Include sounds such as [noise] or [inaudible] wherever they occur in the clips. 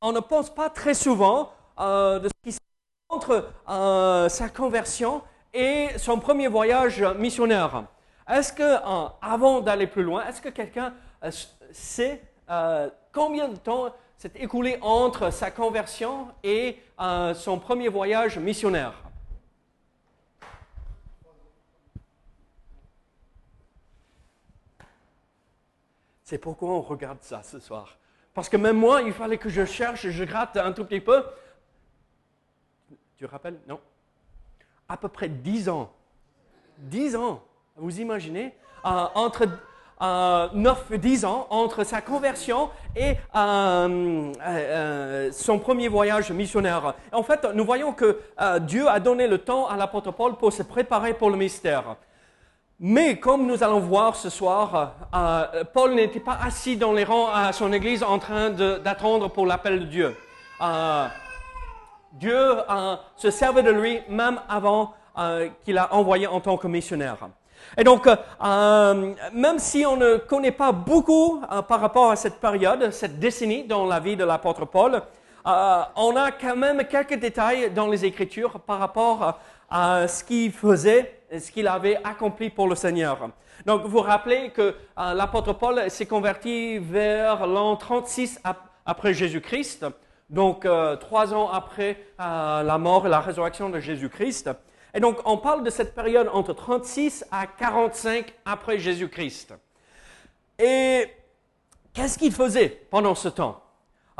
On ne pense pas très souvent euh, de ce qui se entre euh, sa conversion et son premier voyage missionnaire. Est-ce que, euh, avant d'aller plus loin, est-ce que quelqu'un sait combien de temps s'est écoulé entre sa conversion et son premier voyage missionnaire? C'est pourquoi on regarde ça ce soir. Parce que même moi, il fallait que je cherche, je gratte un tout petit peu. Tu te rappelles? Non. À peu près 10 ans. 10 ans. Vous imaginez? Entre euh, 9 et 10 ans, entre sa conversion et euh, euh, euh, son premier voyage missionnaire. En fait, nous voyons que Dieu a donné le temps à l'apôtre Paul pour se préparer pour le mystère. Mais comme nous allons voir ce soir, euh, Paul n'était pas assis dans les rangs à son église en train d'attendre pour l'appel de Dieu. Euh, Dieu euh, se servait de lui même avant euh, qu'il l'a envoyé en tant que missionnaire. Et donc, euh, euh, même si on ne connaît pas beaucoup euh, par rapport à cette période, cette décennie dans la vie de l'apôtre Paul, euh, on a quand même quelques détails dans les Écritures par rapport à ce qu'il faisait, ce qu'il avait accompli pour le Seigneur. Donc, vous vous rappelez que euh, l'apôtre Paul s'est converti vers l'an 36 ap- après Jésus-Christ, donc euh, trois ans après euh, la mort et la résurrection de Jésus-Christ. Et donc, on parle de cette période entre 36 à 45 après Jésus-Christ. Et qu'est-ce qu'il faisait pendant ce temps?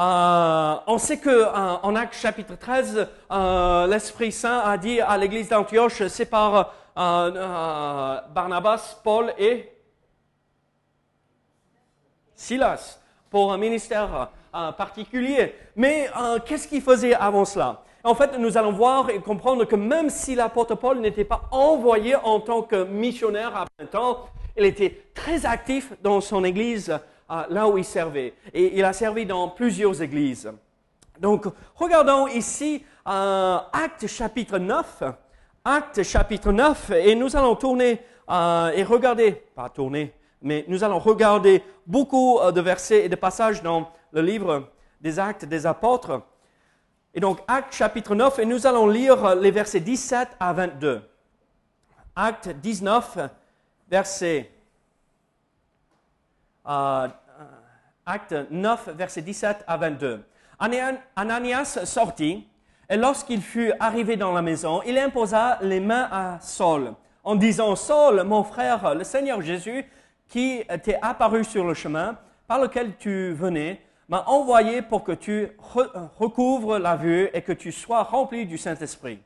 On sait que en Actes chapitre 13, euh, l'Esprit Saint a dit à l'église d'Antioche, c'est par euh, euh, Barnabas, Paul et Silas pour un ministère euh, particulier. Mais qu'est-ce qu'il faisait avant cela? En fait, nous allons voir et comprendre que même si l'apôtre Paul n'était pas envoyé en tant que missionnaire à plein temps, il était très actif dans son église, là où il servait. Et il a servi dans plusieurs églises. Donc, regardons ici Acte chapitre 9. Acte chapitre 9, et nous allons tourner euh, et regarder, pas tourner, mais nous allons regarder beaucoup euh, de versets et de passages dans le livre des Actes des Apôtres. Et donc, Acte chapitre 9, et nous allons lire les versets 17 à 22. Acte 19, verset. euh, Acte 9, verset 17 à 22. Ana- Ananias sortit, et lorsqu'il fut arrivé dans la maison, il imposa les mains à Saul, en disant, Saul, mon frère, le Seigneur Jésus, qui t'est apparu sur le chemin par lequel tu venais, m'a envoyé pour que tu re- recouvres la vue et que tu sois rempli du Saint-Esprit.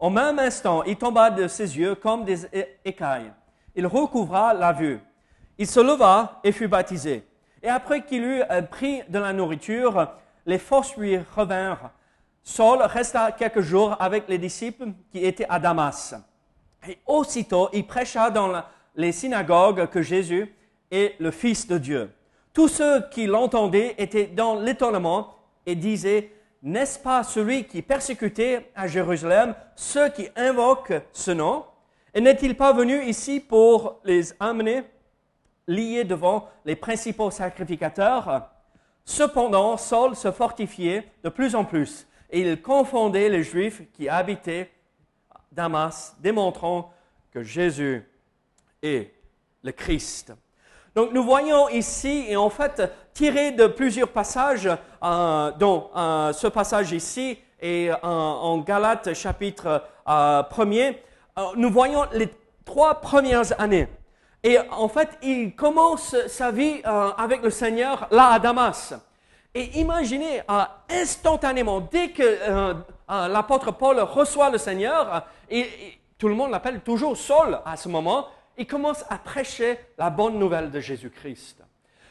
Au même instant, il tomba de ses yeux comme des écailles. il recouvra la vue. Il se leva et fut baptisé. Et après qu'il eut euh, pris de la nourriture, les forces lui revinrent. Saul resta quelques jours avec les disciples qui étaient à Damas. Et aussitôt, il prêcha dans les synagogues que Jésus est le Fils de Dieu. Tous ceux qui l'entendaient étaient dans l'étonnement et disaient, n'est-ce pas celui qui persécutait à Jérusalem ceux qui invoquent ce nom? Et n'est-il pas venu ici pour les amener liés devant les principaux sacrificateurs? Cependant, Saul se fortifiait de plus en plus et il confondait les Juifs qui habitaient Damas, démontrant que Jésus est le Christ. Donc nous voyons ici, et en fait, tiré de plusieurs passages, euh, dont euh, ce passage ici et euh, en Galates chapitre 1er, nous voyons les trois premières années. Et en fait, il commence sa vie avec le Seigneur là à Damas. Et imaginez, instantanément, dès que l'apôtre Paul reçoit le Seigneur, et, tout le monde l'appelle toujours Saul à ce moment, il commence à prêcher la bonne nouvelle de Jésus-Christ.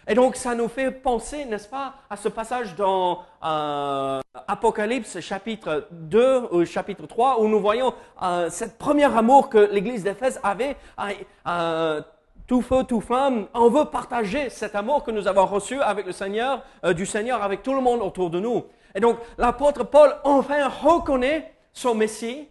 Et donc, ça nous fait penser, n'est-ce pas, à ce passage dans euh, Apocalypse chapitre 2 ou chapitre 3, où nous voyons euh, cette première amour que l'église d'Éphèse avait, euh, tout feu, tout flamme. On veut partager cet amour que nous avons reçu avec le Seigneur, du Seigneur, avec tout le monde autour de nous. Et donc, l'apôtre Paul enfin reconnaît son Messie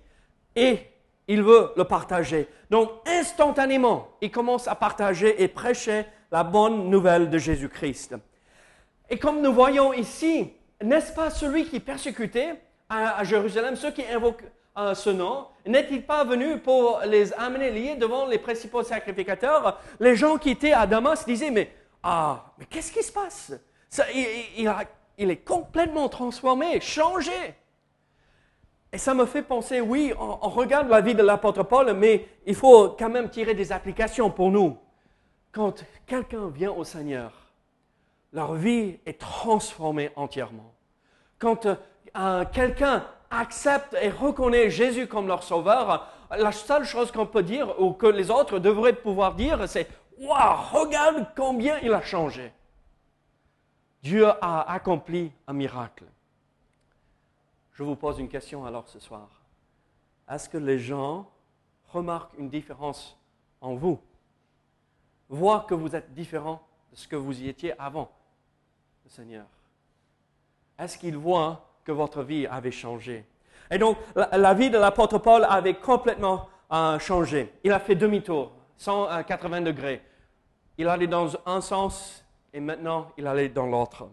et il veut le partager. Donc, instantanément, il commence à partager et prêcher la bonne nouvelle de Jésus-Christ. Et comme nous voyons ici, n'est-ce pas celui qui persécutait à, Jérusalem, ceux qui invoquent ce nom, n'est-il pas venu pour les amener liés devant les principaux sacrificateurs? Les gens qui étaient à Damas disaient, mais, ah, mais qu'est-ce qui se passe? Il est complètement transformé, changé. Et ça me fait penser, oui, on, regarde la vie de l'apôtre Paul, mais il faut quand même tirer des applications pour nous. Quand quelqu'un vient au Seigneur, leur vie est transformée entièrement. Quand euh, quelqu'un accepte et reconnaît Jésus comme leur sauveur, la seule chose qu'on peut dire, ou que les autres devraient pouvoir dire, c'est Waouh, regarde combien il a changé. Dieu a accompli un miracle. Je vous pose une question alors ce soir. Est-ce que les gens remarquent une différence en vous? Voient que vous êtes différent de ce que vous y étiez avant le Seigneur Est-ce qu'ils voient que votre vie avait changé Et donc, la, vie de l'apôtre Paul avait complètement euh, changé. Il a fait demi-tour, 180 degrés. Il allait dans un sens et maintenant il allait dans l'autre.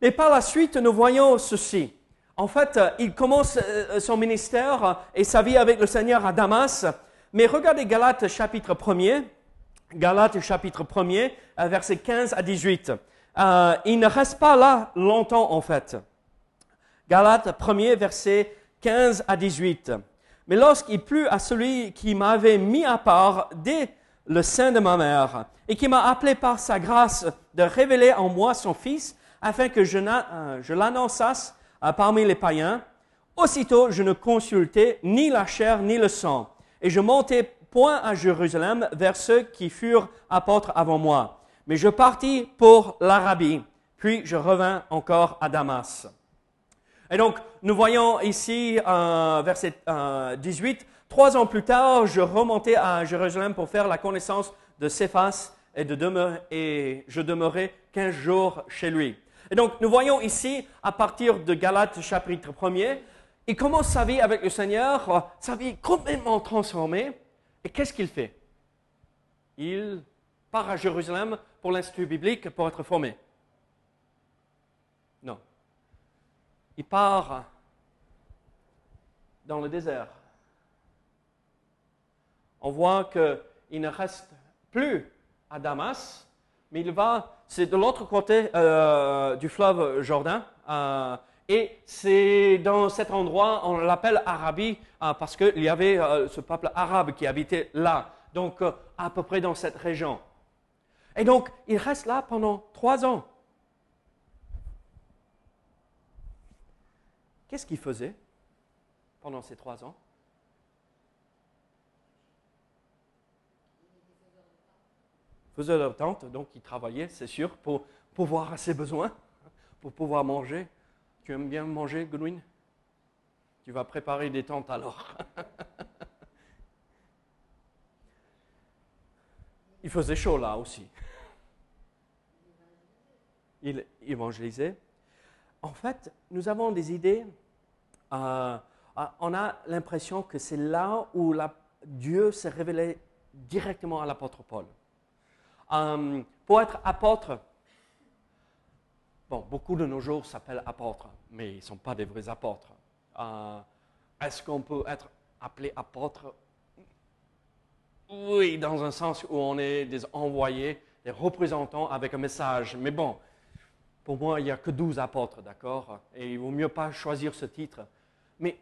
Et par la suite, nous voyons ceci. En fait, euh, il commence euh, son ministère et sa vie avec le Seigneur à Damas. Mais regardez Galates chapitre 1er, Galates chapitre 1er, euh, versets 15 à 18. il ne reste pas là longtemps en fait. Galates 1er, versets 15 à 18. Mais lorsqu'il plut à celui qui m'avait mis à part dès le sein de ma mère et qui m'a appelé par sa grâce de révéler en moi son Fils, afin que je l'annonçasse parmi les païens, aussitôt je ne consultais ni la chair ni le sang, et je montais point à Jérusalem vers ceux qui furent apôtres avant moi. Mais je partis pour l'Arabie, puis je revins encore à Damas. Et donc, nous voyons ici, euh, verset 18, euh, trois ans plus tard, je remontais à Jérusalem pour faire la connaissance de Céphas et, et je demeurais quinze jours chez lui. Et donc, nous voyons ici, à partir de Galates chapitre 1er, il commence sa vie avec le Seigneur, sa vie complètement transformée. Et qu'est-ce qu'il fait? Il part à Jérusalem pour l'Institut biblique pour être formé. Non. Il part dans le désert. On voit qu'il ne reste plus à Damas, mais il va c'est de l'autre côté euh, du fleuve Jordan. Euh, et c'est dans cet endroit, on l'appelle Arabie, euh, parce qu'il y avait ce peuple arabe qui habitait là, donc à peu près dans cette région. Et donc, il reste là pendant trois ans. Qu'est-ce qu'il faisait pendant ces trois ans? Faisaient leur tente, donc ils travaillaient, c'est sûr, pour pouvoir à ses besoins, pour pouvoir manger. Tu aimes bien manger, Goodwin Tu vas préparer des tentes alors. [laughs] Il faisait chaud là aussi. Il évangélisait. En fait, nous avons des idées. Euh, euh, on a l'impression que c'est là où Dieu s'est révélé directement à l'apôtre Paul. Euh, pour être apôtre, bon, beaucoup de nos jours s'appellent apôtres, mais ils ne sont pas des vrais apôtres. Est-ce qu'on peut être appelé apôtre? Oui, dans un sens où on est des envoyés, des représentants avec un message. Mais bon, pour moi, il n'y a que 12 apôtres, d'accord? Et il vaut mieux pas choisir ce titre. Mais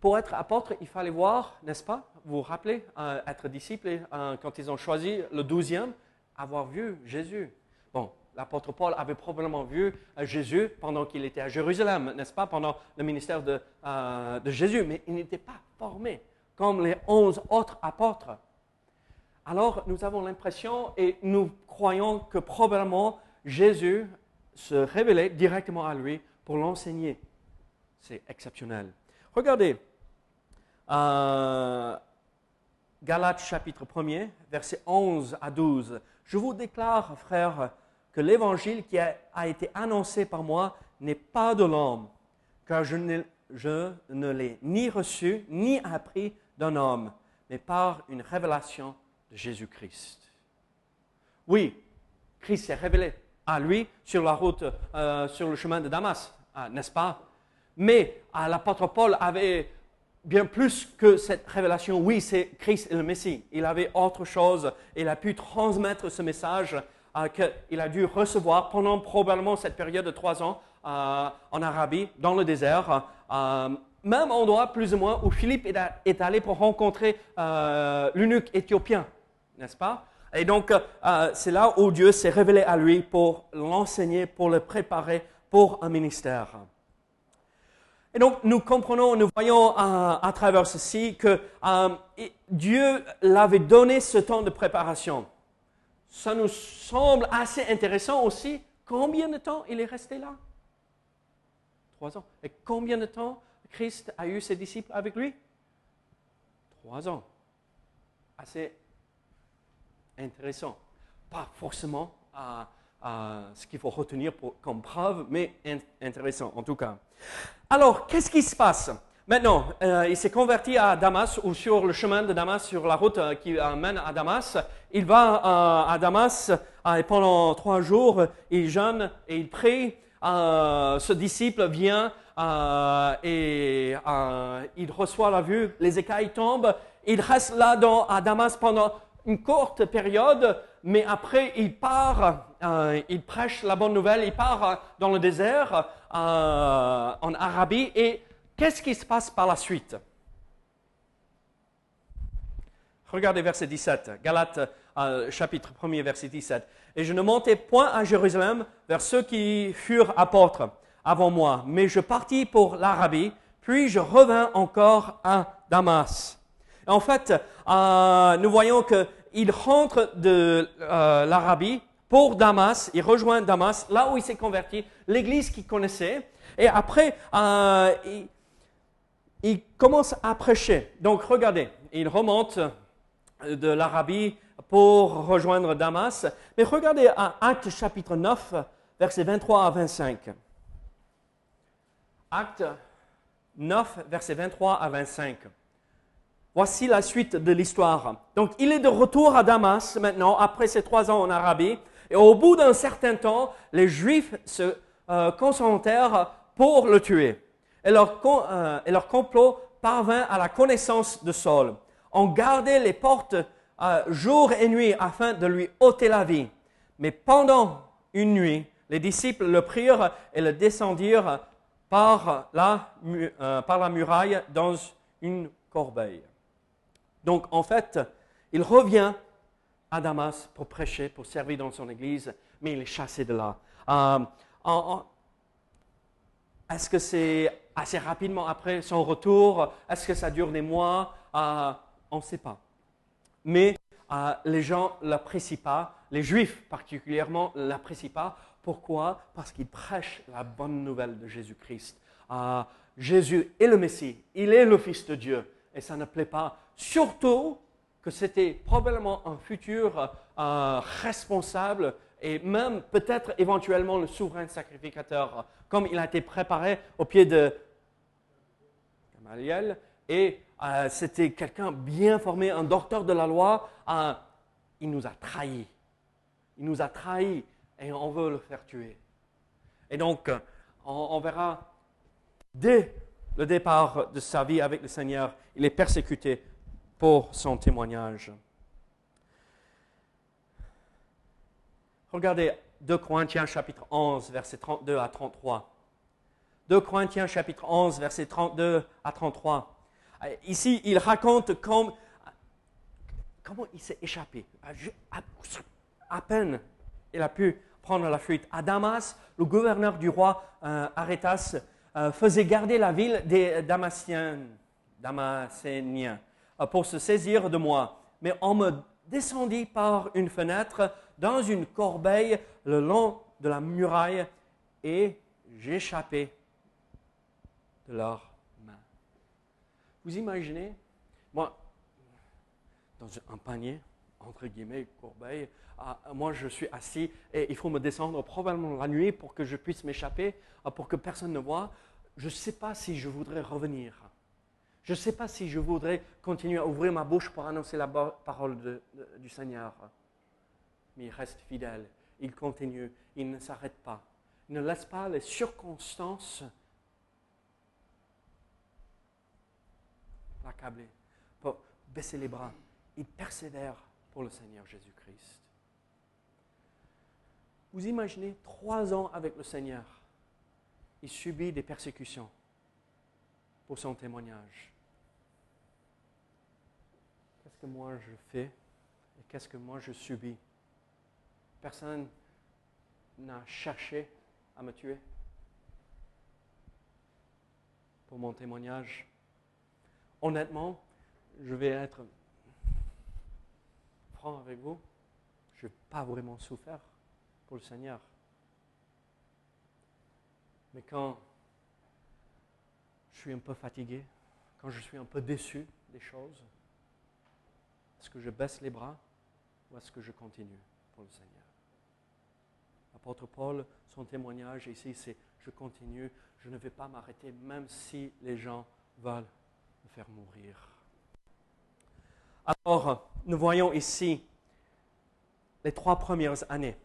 pour être apôtre, il fallait voir, n'est-ce pas? Vous vous rappelez, euh, être disciple, euh, quand ils ont choisi le douzième, avoir vu Jésus. Bon, l'apôtre Paul avait probablement vu euh, Jésus pendant qu'il était à Jérusalem, n'est-ce pas, pendant le ministère de, de Jésus, mais il n'était pas formé comme les onze autres apôtres. Alors, nous avons l'impression et nous croyons que probablement Jésus se révélait directement à lui pour l'enseigner. C'est exceptionnel. Regardez, euh, Galates chapitre 1er, versets 11 à 12. Je vous déclare, frères, que l'évangile qui a, été annoncé par moi n'est pas de l'homme, car je ne, je ne l'ai ni reçu ni appris d'un homme, mais par une révélation de Jésus-Christ. Oui, Christ s'est révélé à lui sur la route, euh, sur le chemin de Damas, ah, n'est-ce pas? Mais l'apôtre Paul avait bien plus que cette révélation, oui, c'est Christ et le Messie. Il avait autre chose. Il a pu transmettre ce message euh, qu'il a dû recevoir pendant probablement cette période de trois ans euh, en Arabie, dans le désert. Euh, même endroit plus ou moins où Philippe est, allé pour rencontrer l'eunuque éthiopien, n'est-ce pas? Et donc, c'est là où Dieu s'est révélé à lui pour l'enseigner, pour le préparer pour un ministère. Et donc, nous comprenons, nous voyons euh, à travers ceci que euh, Dieu l'avait donné ce temps de préparation. Ça nous semble assez intéressant aussi. Combien de temps il est resté là? Trois ans. Et combien de temps Christ a eu ses disciples avec lui? Trois ans. Assez intéressant. Pas forcément ce qu'il faut retenir comme preuve, mais intéressant en tout cas. Alors, qu'est-ce qui se passe? Maintenant, euh, il s'est converti à Damas ou sur le chemin de Damas, sur la route euh, qui mène à Damas. Il va euh, à Damas et pendant trois jours, il jeûne et il prie. ce disciple vient et il reçoit la vue, les écailles tombent. Il reste là dans, à Damas pendant une courte période, mais après il part, il prêche la bonne nouvelle, il part dans le désert euh, en Arabie. Et qu'est-ce qui se passe par la suite? Regardez verset 17, Galates euh, chapitre 1er, verset 17. Et je ne montais point à Jérusalem vers ceux qui furent apôtres avant moi, mais je partis pour l'Arabie, puis je revins encore à Damas. En fait, euh, nous voyons qu'il rentre de l'Arabie pour Damas, il rejoint Damas, là où il s'est converti, l'église qu'il connaissait, et après, euh, il, commence à prêcher. Donc regardez, il remonte de l'Arabie pour rejoindre Damas, mais regardez à Acte chapitre 9, versets 23 à 25. Acte 9, versets 23 à 25. Voici la suite de l'histoire. Donc, il est de retour à Damas maintenant, après ses trois ans en Arabie. Et au bout d'un certain temps, les Juifs se euh, pour le tuer. Et leur, euh, et leur, complot parvint à la connaissance de Saul. On gardait les portes euh, jour et nuit afin de lui ôter la vie. Mais pendant une nuit, les disciples le prirent et le descendirent par la, par la muraille dans une corbeille. Donc en fait, il revient à Damas pour prêcher, pour servir dans son église, mais il est chassé de là. Euh, est-ce que c'est assez rapidement après son retour? Est-ce que ça dure des mois? Euh, On ne sait pas. Mais euh, les gens l'apprécient pas, les juifs particulièrement ne l'apprécient pas. Pourquoi? Parce qu'ils prêchent la bonne nouvelle de Jésus-Christ. Jésus est le Messie, il est le Fils de Dieu, et ça ne plaît pas. Surtout que c'était probablement un futur euh, responsable et même peut-être éventuellement le souverain sacrificateur, comme il a été préparé au pied de Gamaliel, et euh, c'était quelqu'un bien formé, un docteur de la loi, euh, il nous a trahis. Il nous a trahis et on veut le faire tuer. Et donc, on verra dès le départ de sa vie avec le Seigneur, il est persécuté pour son témoignage. Regardez 2 Corinthiens chapitre 11, versets 32 à 33. 2 Corinthiens chapitre 11, versets 32 à 33. Ici, il raconte comment il s'est échappé. À, peine il a pu prendre la fuite. À Damas, le gouverneur du roi euh, Arétas euh, faisait garder la ville des Damasciens, Damascéniens euh, pour se saisir de moi. Mais on me descendit par une fenêtre dans une corbeille le long de la muraille et j'échappais de leurs mains. Vous imaginez, moi, dans un panier, entre guillemets, corbeille, ah, moi je suis assis et il faut me descendre probablement la nuit pour que je puisse m'échapper, ah, pour que personne ne voit. Je ne sais pas si je voudrais revenir. Je ne sais pas si je voudrais continuer à ouvrir ma bouche pour annoncer la parole du Seigneur. Mais il reste fidèle, il continue, il ne s'arrête pas. Il ne laisse pas les circonstances l'accabler, pour baisser les bras. Il persévère pour le Seigneur Jésus-Christ. Vous imaginez trois ans avec le Seigneur, il subit des persécutions pour son témoignage. Qu'est-ce que moi je fais et qu'est-ce que moi je subis? Personne n'a cherché à me tuer pour mon témoignage. Honnêtement, je vais être franc avec vous, je n'ai pas vraiment souffert pour le Seigneur. Mais quand je suis un peu fatigué, quand je suis un peu déçu des choses, est-ce que je baisse les bras ou est-ce que je continue pour le Seigneur? L'apôtre Paul, son témoignage ici, c'est je continue, je ne vais pas m'arrêter même si les gens veulent me faire mourir. Alors, nous voyons ici les trois premières années.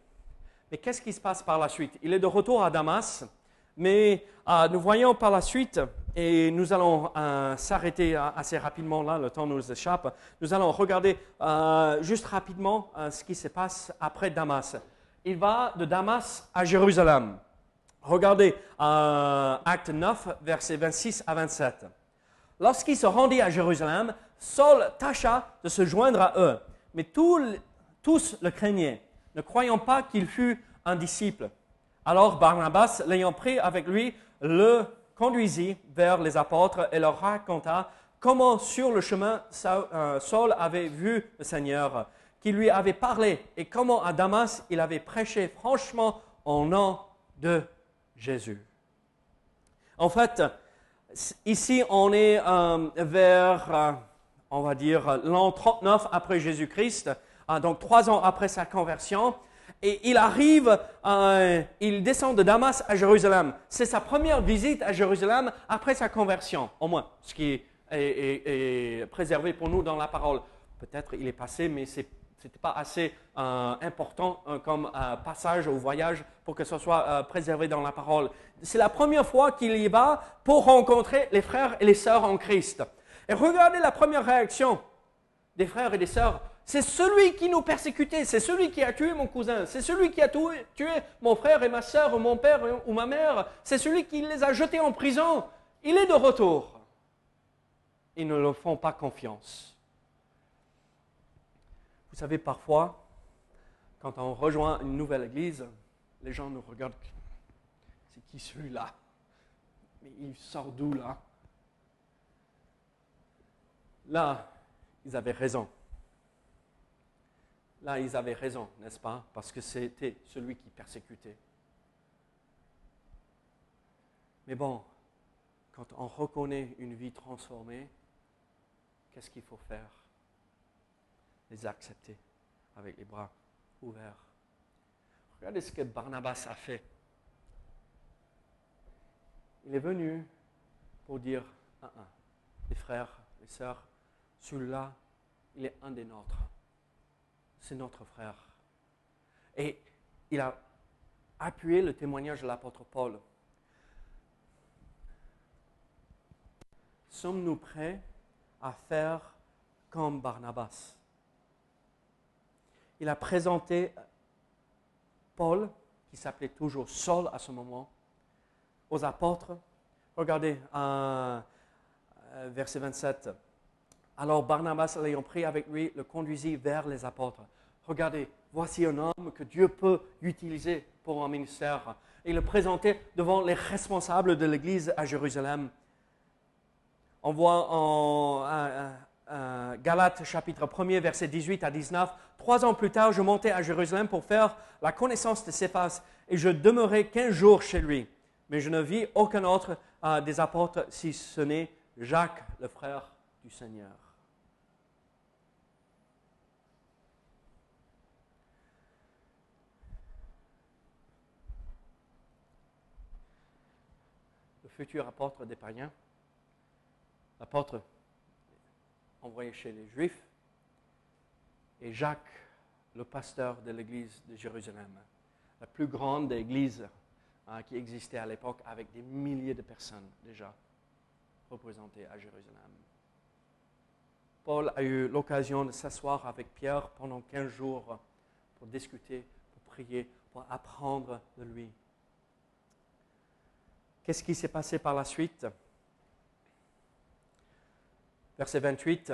Mais qu'est-ce qui se passe par la suite? Il est de retour à Damas mais euh, nous voyons par la suite, et nous allons euh, s'arrêter euh, assez rapidement là, le temps nous échappe, nous allons regarder juste rapidement ce qui se passe après Damas. Il va de Damas à Jérusalem. Regardez acte 9, versets 26 à 27. Lorsqu'il se rendit à Jérusalem, Saul tâcha de se joindre à eux, mais tous le craignaient, ne croyant pas qu'il fût un disciple. Alors Barnabas, l'ayant pris avec lui, le conduisit vers les apôtres et leur raconta comment sur le chemin euh, Saul avait vu le Seigneur, qui lui avait parlé, et comment à Damas il avait prêché franchement au nom de Jésus. En fait, ici on est euh, vers, euh, on va dire, l'an 39 après Jésus-Christ, donc trois ans après sa conversion, et il arrive, euh, il descend de Damas à Jérusalem. C'est sa première visite à Jérusalem après sa conversion, au moins, ce qui est, préservé pour nous dans la parole. Peut-être il est passé, mais ce n'était pas assez euh, important euh, comme passage ou voyage pour que ce soit préservé dans la parole. C'est la première fois qu'il y va pour rencontrer les frères et les sœurs en Christ. Et regardez la première réaction des frères et des sœurs c'est celui qui nous persécutait, c'est celui qui a tué mon cousin, c'est celui qui a tué, mon frère et ma soeur, mon père ou ma mère, c'est celui qui les a jetés en prison. Il est de retour. Ils ne leur font pas confiance. Vous savez, parfois, quand on rejoint une nouvelle église, les gens nous regardent. C'est qui celui-là? Mais il sort d'où là? Là, ils avaient raison là, ils avaient raison, n'est-ce pas? Parce que c'était celui qui persécutait. Mais bon, quand on reconnaît une vie transformée, qu'est-ce qu'il faut faire? Les accepter avec les bras ouverts. Regardez ce que Barnabas a fait. Il est venu pour dire, ah, ah, les frères, les sœurs, celui-là, il est un des nôtres. C'est notre frère. Et il a appuyé le témoignage de l'apôtre Paul. Sommes-nous prêts à faire comme Barnabas? Il a présenté Paul, qui s'appelait toujours Saul à ce moment, aux apôtres. Regardez, euh, verset 27. Alors Barnabas, l'ayant pris avec lui, le conduisit vers les apôtres. Regardez, voici un homme que Dieu peut utiliser pour un ministère. Et le présentait devant les responsables de l'Église à Jérusalem. On voit en Galates chapitre 1er, verset 18 à 19, Trois ans plus tard, je montais à Jérusalem pour faire la connaissance de Céphas et je demeurai quinze jours chez lui. Mais je ne vis aucun autre euh, des apôtres si ce n'est Jacques, le frère du Seigneur. Futur apôtre des païens, l'apôtre envoyé chez les Juifs, et Jacques, le pasteur de l'église de Jérusalem, la plus grande église hein, qui existait à l'époque avec des milliers de personnes déjà représentées à Jérusalem. Paul a eu l'occasion de s'asseoir avec Pierre pendant 15 jours pour discuter, pour prier, pour apprendre de lui. Qu'est-ce qui s'est passé par la suite? Verset 28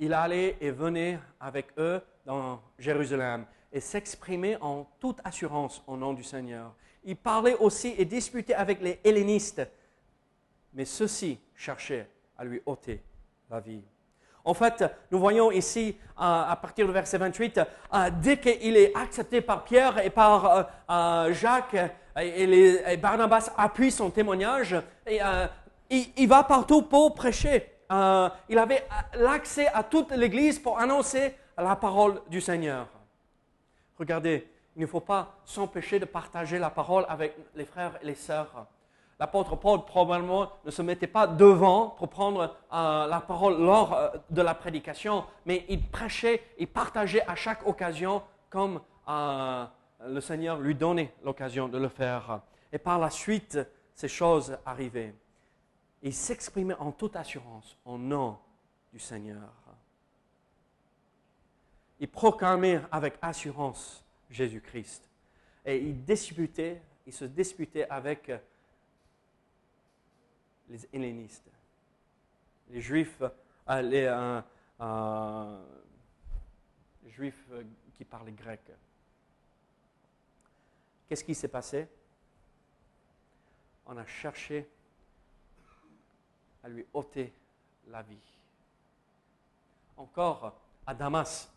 il allait et venait avec eux dans Jérusalem et s'exprimait en toute assurance au nom du Seigneur. Il parlait aussi et disputait avec les hellénistes, mais ceux-ci cherchaient à lui ôter la vie. En fait, nous voyons ici, euh, à partir du verset 28, euh, dès qu'il est accepté par Pierre et par euh, Jacques, et, Barnabas appuie son témoignage, et, il, va partout pour prêcher. Il avait l'accès à toute l'Église pour annoncer la parole du Seigneur. Regardez, il ne faut pas s'empêcher de partager la parole avec les frères et les sœurs. L'apôtre Paul probablement ne se mettait pas devant pour prendre euh, la parole lors euh, de la prédication, mais il prêchait, il partageait à chaque occasion comme le Seigneur lui donnait l'occasion de le faire. Et par la suite, ces choses arrivaient. Il s'exprimait en toute assurance au nom du Seigneur. Il proclamait avec assurance Jésus-Christ. Et il disputait, il se disputait avec les hellénistes, les juifs, euh, euh, euh, les juifs qui parlaient grec. Qu'est-ce qui s'est passé? On a cherché à lui ôter la vie. Encore à Damas,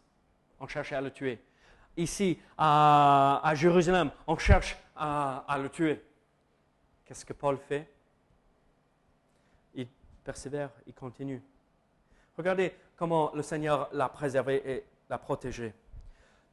on cherchait à le tuer. Ici, à, Jérusalem, on cherche à, le tuer. Qu'est-ce que Paul fait? Persévère, il continue. Regardez comment le Seigneur l'a préservé et l'a protégé.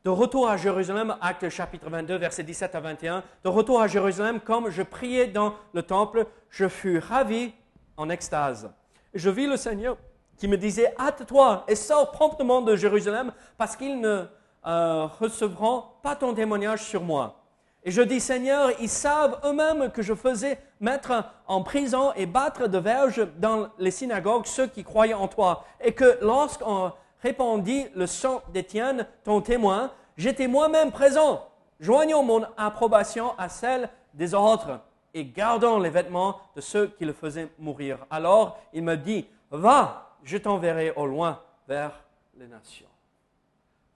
De retour à Jérusalem, acte chapitre 22, versets 17 à 21, de retour à Jérusalem, comme je priais dans le temple, je fus ravi en extase. Je vis le Seigneur qui me disait, hâte-toi et sors promptement de Jérusalem parce qu'ils ne euh, recevront pas ton témoignage sur moi. Et je dis, Seigneur, ils savent eux-mêmes que je faisais mettre en prison et battre de verges dans les synagogues ceux qui croyaient en toi. Et que lorsqu'on répandit le sang d'Étienne, ton témoin, j'étais moi-même présent, joignant mon approbation à celle des autres et gardant les vêtements de ceux qui le faisaient mourir. Alors il me dit, va, je t'enverrai au loin vers les nations.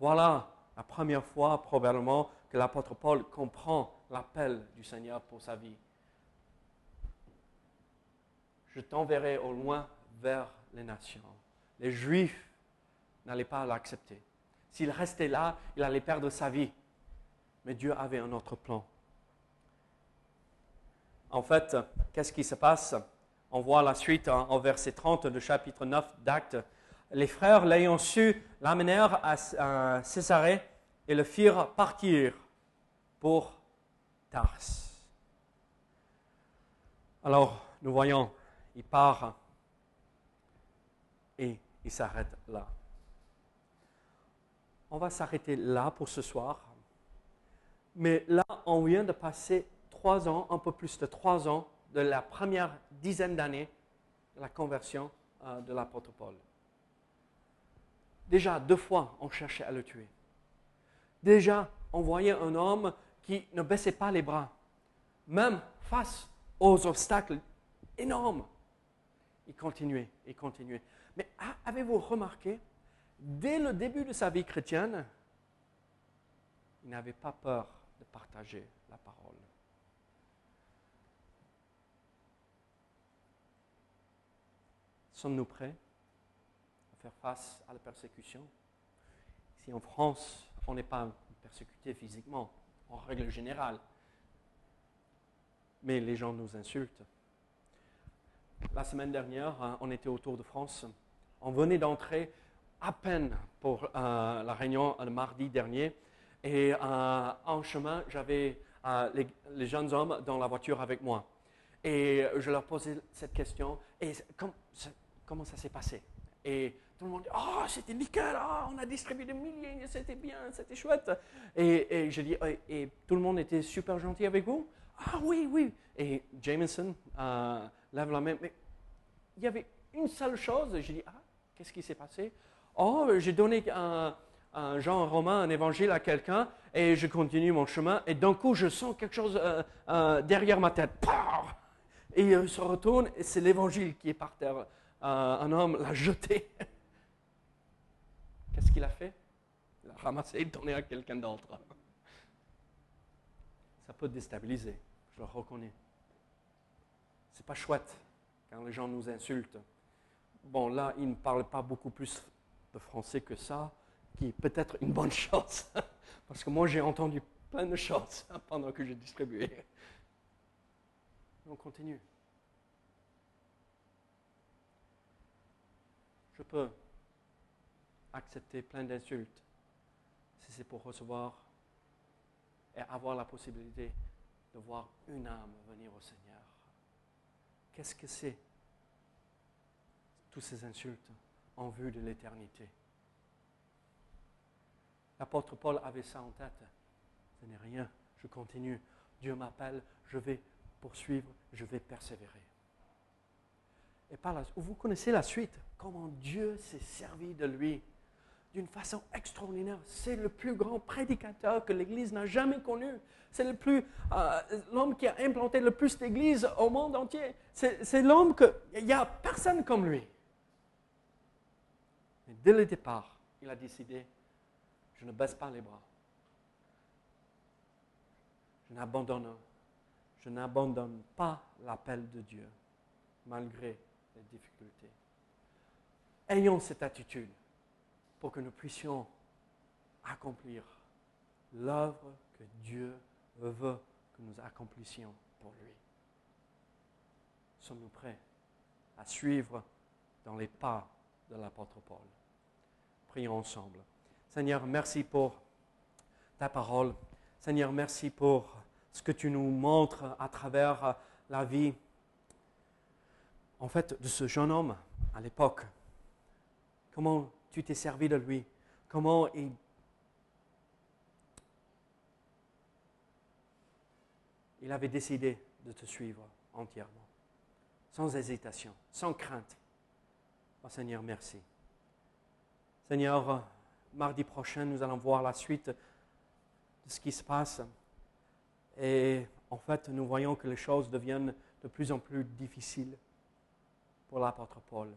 Voilà la première fois probablement l'apôtre Paul comprend l'appel du Seigneur pour sa vie. Je t'enverrai au loin vers les nations. Les Juifs n'allaient pas l'accepter. S'il restait là, il allait perdre sa vie. Mais Dieu avait un autre plan. En fait, qu'est-ce qui se passe? On voit la suite en, verset 30 du chapitre 9 d'Actes. Les frères, l'ayant su, l'amenèrent à, Césarée et le firent partir pour Tars. Alors, nous voyons, il part et il s'arrête là. On va s'arrêter là pour ce soir. Mais là, on vient de passer trois ans, un peu plus de trois ans, de la première dizaine d'années de la conversion euh, de l'apôtre Paul. Déjà, deux fois, on cherchait à le tuer. Déjà, on voyait un homme qui ne baissait pas les bras, même face aux obstacles énormes. Il continuait, il continuait. Mais avez-vous remarqué, dès le début de sa vie chrétienne, il n'avait pas peur de partager la parole? Sommes-nous prêts à faire face à la persécution? Si en France, on n'est pas persécuté physiquement, en règle générale, mais les gens nous insultent. La semaine dernière, hein, on était autour de France. On venait d'entrer à peine pour euh, la réunion le mardi dernier. Et euh, en chemin, j'avais euh, les, jeunes hommes dans la voiture avec moi. Et je leur posais cette question. Et comment ça s'est passé? Tout le monde dit, oh, c'était nickel, oh, on a distribué des milliers, c'était bien, c'était chouette. Et, je dis, et, tout le monde était super gentil avec vous Ah oui, oui. Et Jameson euh, lève la main, mais il y avait une seule chose. Je dis, ah, qu'est-ce qui s'est passé? Oh, j'ai donné un, un Jean romain, un évangile à quelqu'un, et je continue mon chemin, et d'un coup, je sens quelque chose euh, euh, derrière ma tête. Et il se retourne, et c'est l'évangile qui est par terre. Un homme l'a jeté. [laughs] Qu'est-ce qu'il a fait? Il a ramassé et donné à quelqu'un d'autre. Ça peut déstabiliser, je le reconnais. C'est pas chouette quand les gens nous insultent. Bon, là, il ne parle pas beaucoup plus de français que ça, qui est peut-être une bonne [laughs] chose. Parce que moi, j'ai entendu plein de choses [laughs] pendant que je distribuais. On continue. Je peux accepter plein d'insultes si c'est pour recevoir et avoir la possibilité de voir une âme venir au Seigneur. Qu'est-ce que c'est tous ces insultes en vue de l'éternité? L'apôtre Paul avait ça en tête. Ce n'est rien, je continue. Dieu m'appelle, je vais poursuivre, je vais persévérer. Et par là, vous connaissez la suite, comment Dieu s'est servi de lui d'une façon extraordinaire. C'est le plus grand prédicateur que l'Église n'a jamais connu. C'est le plus euh, l'homme qui a implanté le plus d'Églises au monde entier. C'est l'homme que il n'y a personne comme lui. Mais dès le départ, il a décidé je ne baisse pas les bras. Je n'abandonne, je n'abandonne pas l'appel de Dieu malgré les difficultés. Ayons cette attitude pour que nous puissions accomplir l'œuvre que Dieu veut que nous accomplissions pour lui. Sommes-nous prêts à suivre dans les pas de l'apôtre Paul? Prions ensemble. Seigneur, merci pour ta parole. Seigneur, merci pour ce que tu nous montres à travers la vie en fait, de ce jeune homme à l'époque. Comment tu t'es servi de lui. Comment il, avait décidé de te suivre entièrement, sans hésitation, sans crainte. Oh Seigneur, merci. Seigneur, mardi prochain, nous allons voir la suite de ce qui se passe. Et en fait, nous voyons que les choses deviennent de plus en plus difficiles pour l'apôtre Paul.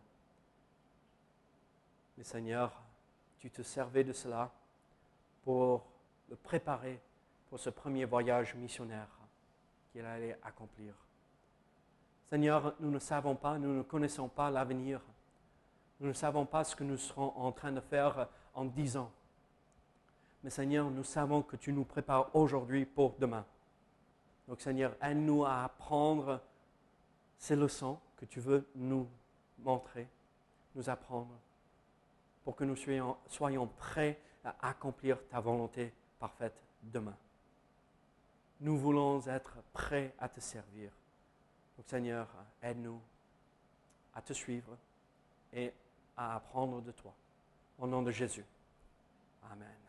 Mais Seigneur, tu te servais de cela pour le préparer pour ce premier voyage missionnaire qu'il allait accomplir. Seigneur, nous ne savons pas, nous ne connaissons pas l'avenir. Nous ne savons pas ce que nous serons en train de faire en dix ans. Mais Seigneur, nous savons que tu nous prépares aujourd'hui pour demain. Donc Seigneur, aide-nous à apprendre ces leçons que tu veux nous montrer, nous apprendre, pour que nous soyons, prêts à accomplir ta volonté parfaite demain. Nous voulons être prêts à te servir. Donc Seigneur, aide-nous à te suivre et à apprendre de toi. Au nom de Jésus. Amen.